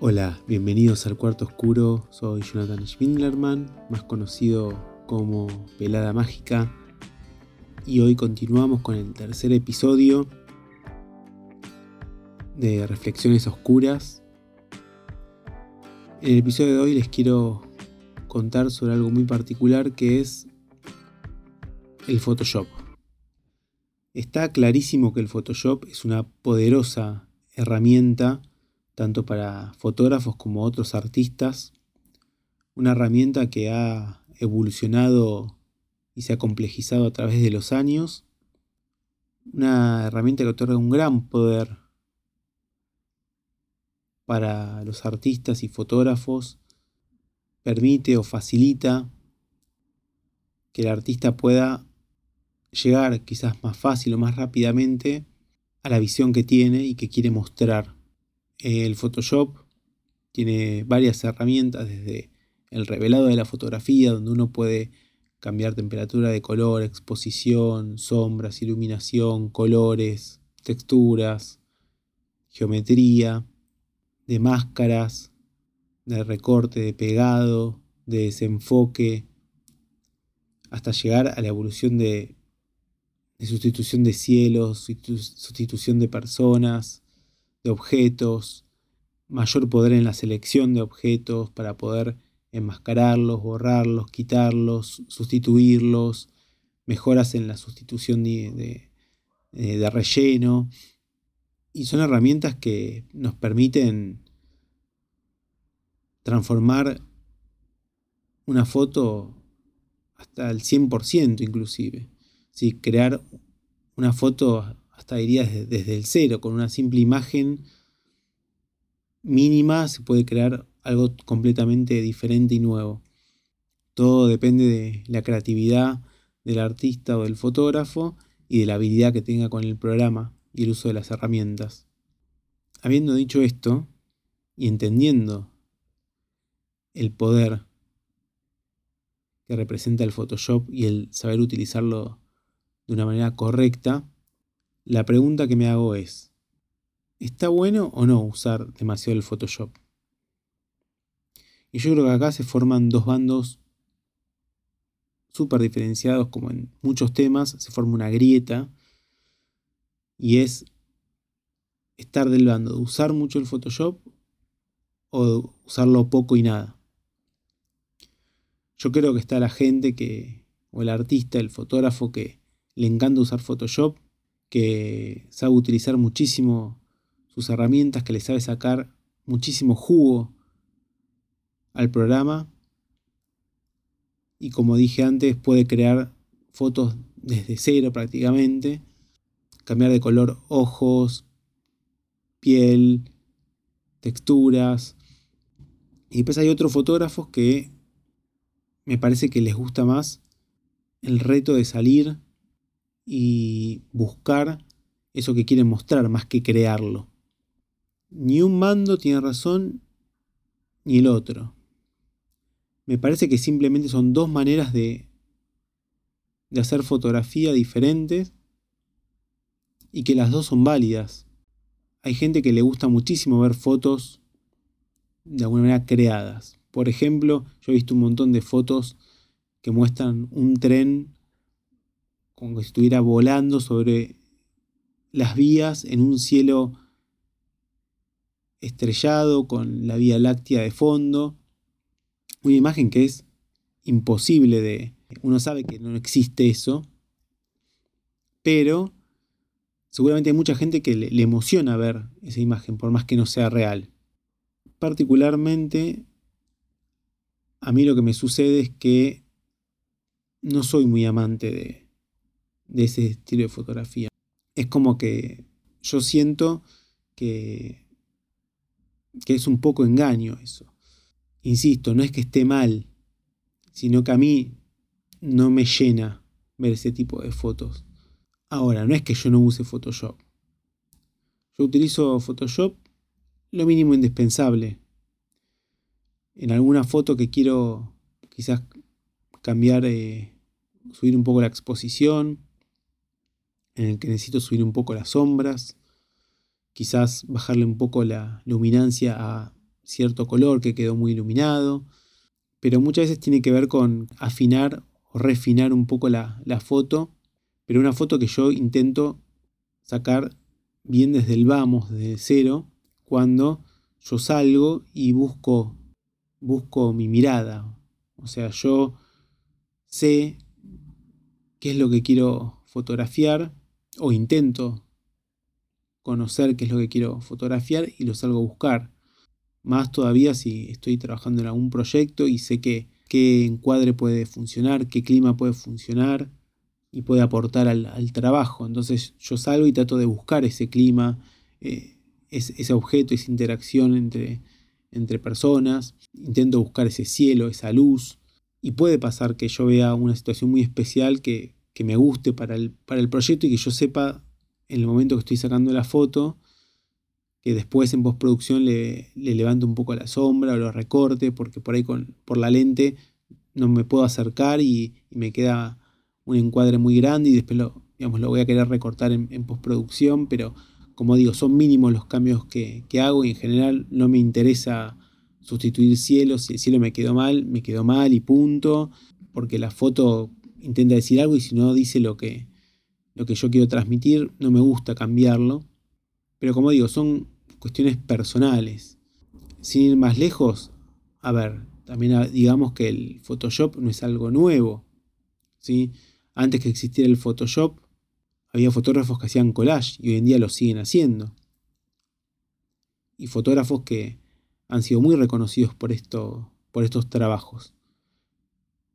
Hola, bienvenidos al Cuarto Oscuro. Soy Jonathan Schwindlerman, más conocido como Pelada Mágica. Y hoy continuamos con el tercer episodio de Reflexiones Oscuras. En el episodio de hoy les quiero contar sobre algo muy particular que es el Photoshop. Está clarísimo que el Photoshop es una poderosa herramienta tanto para fotógrafos como otros artistas, una herramienta que ha evolucionado y se ha complejizado a través de los años, una herramienta que otorga un gran poder para los artistas y fotógrafos, permite o facilita que el artista pueda llegar quizás más fácil o más rápidamente a la visión que tiene y que quiere mostrar. El Photoshop tiene varias herramientas desde el revelado de la fotografía, donde uno puede cambiar temperatura de color, exposición, sombras, iluminación, colores, texturas, geometría, de máscaras, de recorte, de pegado, de desenfoque, hasta llegar a la evolución de sustitución de cielos, sustitución de personas, objetos, mayor poder en la selección de objetos para poder enmascararlos, borrarlos, quitarlos, sustituirlos, mejoras en la sustitución de, de, relleno. Y son herramientas que nos permiten transformar una foto hasta el 100% inclusive crear una foto, hasta diría desde, el cero, con una simple imagen mínima se puede crear algo completamente diferente y nuevo. Todo depende de la creatividad del artista o del fotógrafo y de la habilidad que tenga con el programa y el uso de las herramientas. Habiendo dicho esto y entendiendo el poder que representa el Photoshop y el saber utilizarlo de una manera correcta, la pregunta que me hago es, ¿está bueno o no usar demasiado el Photoshop? Y yo creo que acá se forman dos bandos súper diferenciados, como en muchos temas, se forma una grieta, y es estar del bando de usar mucho el Photoshop o usarlo poco y nada. Yo creo que está la gente que, o el artista, el fotógrafo que le encanta usar Photoshop, que sabe utilizar muchísimo sus herramientas, que le sabe sacar muchísimo jugo al programa. Y como dije antes, puede crear fotos desde cero prácticamente, cambiar de color ojos, piel, texturas. Y después hay otros fotógrafos que me parece que les gusta más el reto de salir y buscar eso que quieren mostrar más que crearlo. Ni un mando tiene razón ni el otro. Me parece que simplemente son dos maneras de, de hacer fotografía diferentes y que las dos son válidas. Hay gente que le gusta muchísimo ver fotos de alguna manera creadas. Por ejemplo, yo he visto un montón de fotos que muestran un tren como si estuviera volando sobre las vías en un cielo estrellado con la Vía Láctea de fondo. Una imagen que es imposible de... Uno sabe que no existe eso, pero seguramente hay mucha gente que le emociona ver esa imagen, por más que no sea real. Particularmente, a mí lo que me sucede es que no soy muy amante de, de ese estilo de fotografía. Es como que yo siento que, que es un poco engaño eso. Insisto, no es que esté mal, sino que a mí no me llena ver ese tipo de fotos. Ahora, no es que yo no use Photoshop. Yo utilizo Photoshop lo mínimo indispensable. En alguna foto que quiero quizás cambiar, eh, subir un poco la exposición, en el que necesito subir un poco las sombras, quizás bajarle un poco la luminancia a cierto color que quedó muy iluminado, pero muchas veces tiene que ver con afinar o refinar un poco la, foto, pero una foto que yo intento sacar bien desde el vamos, desde cero, cuando yo salgo y busco, busco mi mirada. O sea, yo sé qué es lo que quiero fotografiar o intento conocer qué es lo que quiero fotografiar y lo salgo a buscar. Más todavía si estoy trabajando en algún proyecto y sé que qué encuadre puede funcionar, qué clima puede funcionar y puede aportar al, trabajo. Entonces yo salgo y trato de buscar ese clima, eh, ese objeto, esa interacción entre, entre personas. Intento buscar ese cielo, esa luz. Y puede pasar que yo vea una situación muy especial que, que me guste para el, para el proyecto y que yo sepa en el momento que estoy sacando la foto, que después en postproducción le, le levante un poco la sombra o lo recorte, porque por ahí con, por la lente no me puedo acercar y, me queda un encuadre muy grande y después lo, digamos, lo voy a querer recortar en, postproducción, pero como digo, son mínimos los cambios que, que, hago y en general no me interesa sustituir cielo, si el cielo me quedó mal, me quedó mal y punto, porque la foto intenta decir algo y si no dice lo que, lo que yo quiero transmitir, no me gusta cambiarlo. Pero como digo, son cuestiones personales. Sin ir más lejos, a ver, también digamos que el Photoshop no es algo nuevo. ¿sí? Antes que existiera el Photoshop, había fotógrafos que hacían collage y hoy en día lo siguen haciendo. Y fotógrafos que han sido muy reconocidos por, esto, por estos trabajos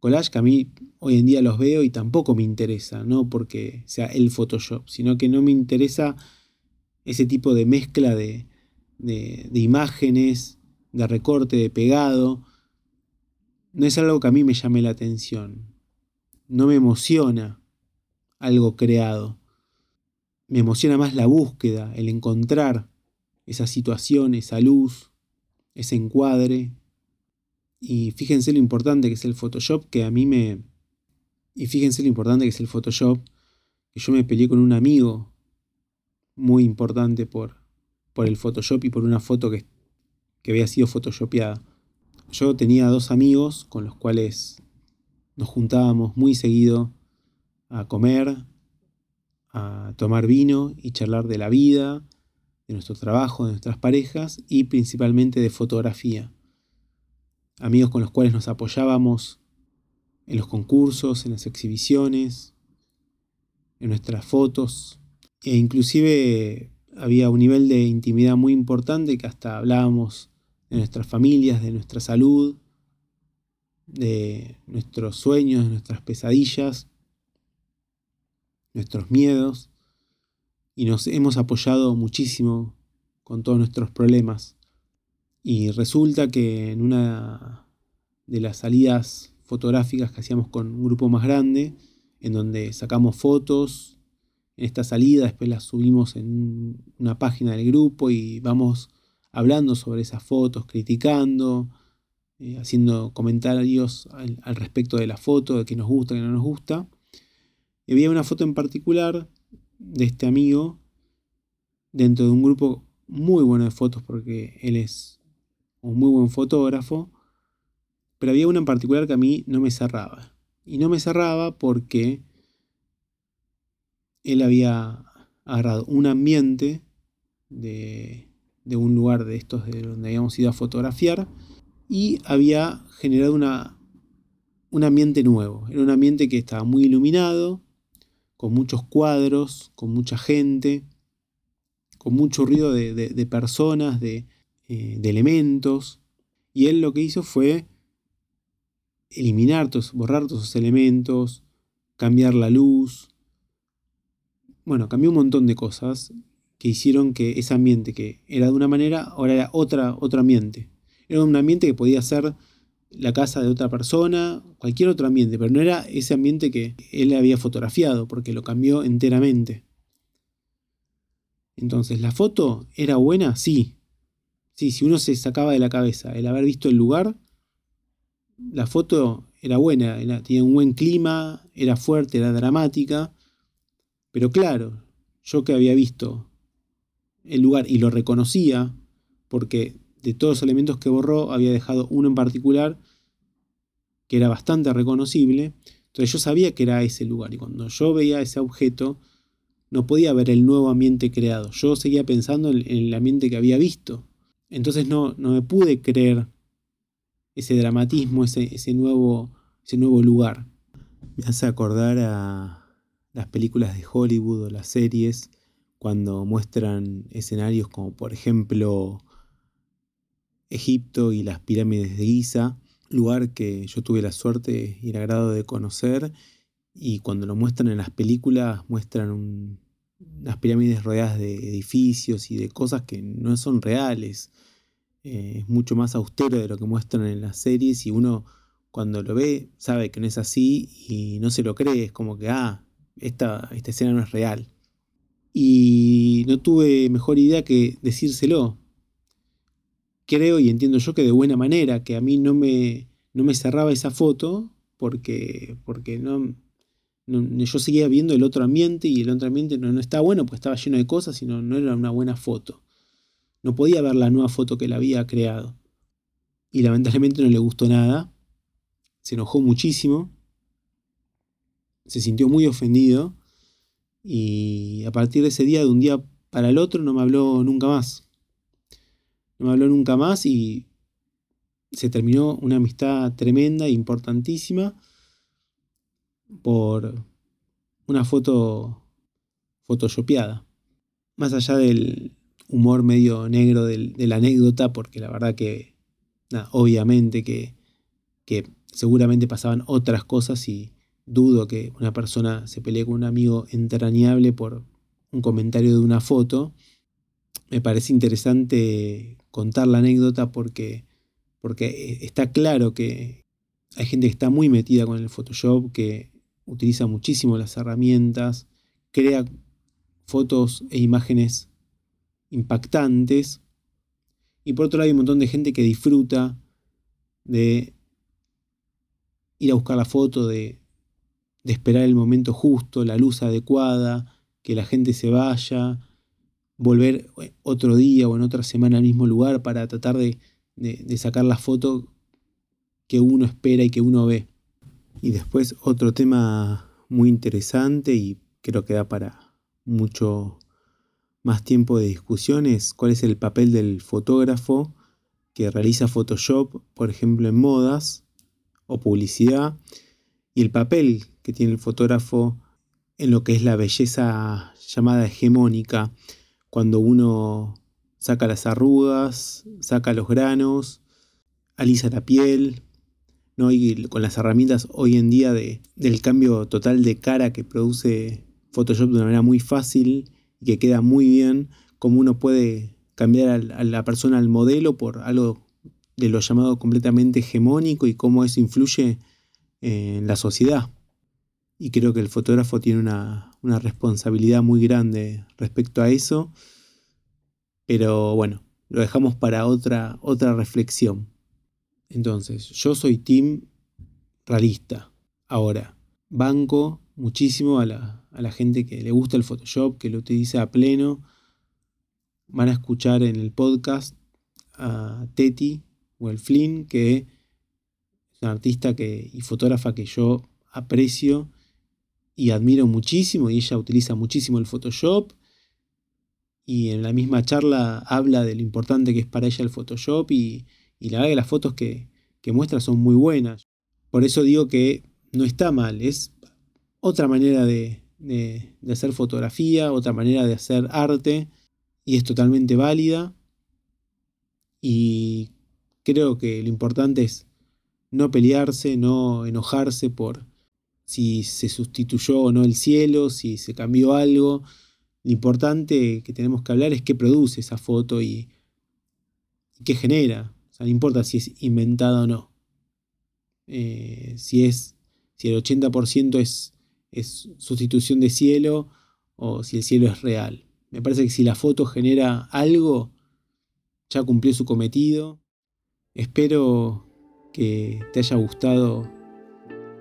collage que a mí hoy en día los veo y tampoco me interesa, no porque sea el Photoshop, sino que no me interesa ese tipo de mezcla de, de, imágenes, de recorte, de pegado. No es algo que a mí me llame la atención. No me emociona algo creado. Me emociona más la búsqueda, el encontrar esa situación, esa luz, ese encuadre, y fíjense lo importante que es el Photoshop, que a mí me... Y fíjense lo importante que es el Photoshop, que yo me peleé con un amigo muy importante por, por el Photoshop y por una foto que, que había sido photoshopeada. Yo tenía dos amigos con los cuales nos juntábamos muy seguido a comer, a tomar vino y charlar de la vida, de nuestro trabajo, de nuestras parejas y principalmente de fotografía amigos con los cuales nos apoyábamos en los concursos, en las exhibiciones, en nuestras fotos, e inclusive había un nivel de intimidad muy importante que hasta hablábamos de nuestras familias, de nuestra salud, de nuestros sueños, de nuestras pesadillas, nuestros miedos, y nos hemos apoyado muchísimo con todos nuestros problemas. Y resulta que en una de las salidas fotográficas que hacíamos con un grupo más grande, en donde sacamos fotos, en esta salida después las subimos en una página del grupo y vamos hablando sobre esas fotos, criticando, eh, haciendo comentarios al, al, respecto de la foto, de que nos gusta, que no nos gusta. Y había una foto en particular de este amigo dentro de un grupo muy bueno de fotos porque él es un muy buen fotógrafo, pero había una en particular que a mí no me cerraba. Y no me cerraba porque él había agarrado un ambiente de, de un lugar de estos de donde habíamos ido a fotografiar y había generado una, un ambiente nuevo. Era un ambiente que estaba muy iluminado, con muchos cuadros, con mucha gente, con mucho ruido de, de personas, de, eh, de elementos. Y él lo que hizo fue eliminar, todos, borrar todos esos elementos, cambiar la luz. Bueno, cambió un montón de cosas que hicieron que ese ambiente que era de una manera, ahora era otra, otro ambiente. Era un ambiente que podía ser la casa de otra persona, cualquier otro ambiente, pero no era ese ambiente que él había fotografiado, porque lo cambió enteramente. Entonces, ¿la foto era buena? Sí, Sí, si uno se sacaba de la cabeza el haber visto el lugar, la foto era buena, tenía un buen clima, era fuerte, era dramática. Pero claro, yo que había visto el lugar y lo reconocía, porque de todos los elementos que borró, había dejado uno en particular que era bastante reconocible. Entonces yo sabía que era ese lugar y cuando yo veía ese objeto, no podía ver el nuevo ambiente creado. Yo seguía pensando en, el ambiente que había visto. Entonces no, no me pude creer ese dramatismo, ese, ese, nuevo, ese nuevo lugar. Me hace acordar a las películas de Hollywood o las series cuando muestran escenarios como por ejemplo Egipto y las pirámides de Giza, lugar que yo tuve la suerte y el agrado de conocer y cuando lo muestran en las películas muestran un, unas pirámides rodeadas de edificios y de cosas que no son reales. Eh, es mucho más austero de lo que muestran en las series y uno cuando lo ve sabe que no es así y no se lo cree, es como que, ah, esta, esta escena no es real. Y no tuve mejor idea que decírselo. Creo y entiendo yo que de buena manera, que a mí no me, no me cerraba esa foto porque, porque no, yo seguía viendo el otro ambiente y el otro ambiente no, no estaba bueno porque estaba lleno de cosas y no, era una buena foto. No podía ver la nueva foto que él había creado. Y lamentablemente no le gustó nada. Se enojó muchísimo. Se sintió muy ofendido. Y a partir de ese día, de un día para el otro, no me habló nunca más. No me habló nunca más y se terminó una amistad tremenda importantísima por una foto photoshopeada. Más allá del humor medio negro de la anécdota, porque la verdad que, obviamente que, que seguramente pasaban otras cosas y dudo que una persona se pelee con un amigo entrañable por un comentario de una foto. Me parece interesante contar la anécdota porque, porque está claro que hay gente que está muy metida con el Photoshop, que utiliza muchísimo las herramientas, crea fotos e imágenes impactantes. Y por otro lado hay un montón de gente que disfruta de ir a buscar la foto, de, de esperar el momento justo, la luz adecuada, que la gente se vaya, volver otro día o en otra semana al mismo lugar para tratar de, de sacar la foto que uno espera y que uno ve. Y después otro tema muy interesante y creo que da para mucho más tiempo de discusión es cuál es el papel del fotógrafo que realiza Photoshop, por ejemplo, en modas o publicidad, y el papel que tiene el fotógrafo en lo que es la belleza llamada hegemónica, cuando uno saca las arrugas, saca los granos, alisa la piel, con las herramientas hoy en día de, del cambio total de cara que produce Photoshop de una manera muy fácil y que queda muy bien, como uno puede cambiar a la persona al modelo por algo de lo llamado completamente hegemónico y cómo eso influye en la sociedad. Y creo que el fotógrafo tiene una, una responsabilidad muy grande respecto a eso. Pero bueno, lo dejamos para otra, otra reflexión. Entonces, yo soy team realista. Ahora, banco muchísimo a la, gente que le gusta el Photoshop, que lo utiliza a pleno. Van a escuchar en el podcast a Teti o el Flynn, que es una artista que, y fotógrafa que yo aprecio y admiro muchísimo, y ella utiliza muchísimo el Photoshop. Y en la misma charla habla de lo importante que es para ella el Photoshop y, y la verdad que las fotos que, muestra son muy buenas. Por eso digo que no está mal, es otra manera de, de, hacer fotografía, otra manera de hacer arte y es totalmente válida. Y creo que lo importante es no pelearse, no enojarse por si se sustituyó o no el cielo, si se cambió algo. Lo importante que tenemos que hablar es qué produce esa foto y qué genera no importa si es inventada o no. Eh, si, es, si el 80% es, es sustitución de cielo o si el cielo es real. Me parece que si la foto genera algo, ya cumplió su cometido. Espero que te haya gustado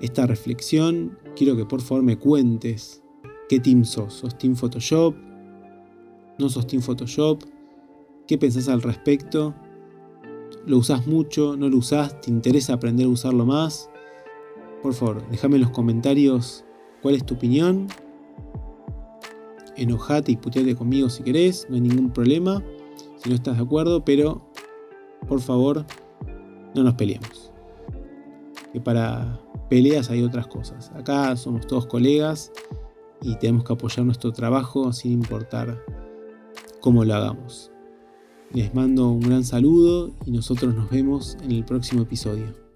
esta reflexión. Quiero que por favor me cuentes qué team sos. ¿Sos Team Photoshop? ¿No sos Team Photoshop? ¿Qué pensás al respecto? Lo usás mucho, no lo usás, te interesa aprender a usarlo más. Por favor, déjame en los comentarios cuál es tu opinión. Enojate y puteate conmigo si querés, no hay ningún problema. Si no estás de acuerdo, pero por favor, no nos peleemos. Que para peleas hay otras cosas. Acá somos todos colegas y tenemos que apoyar nuestro trabajo sin importar cómo lo hagamos. Les mando un gran saludo y nosotros nos vemos en el próximo episodio.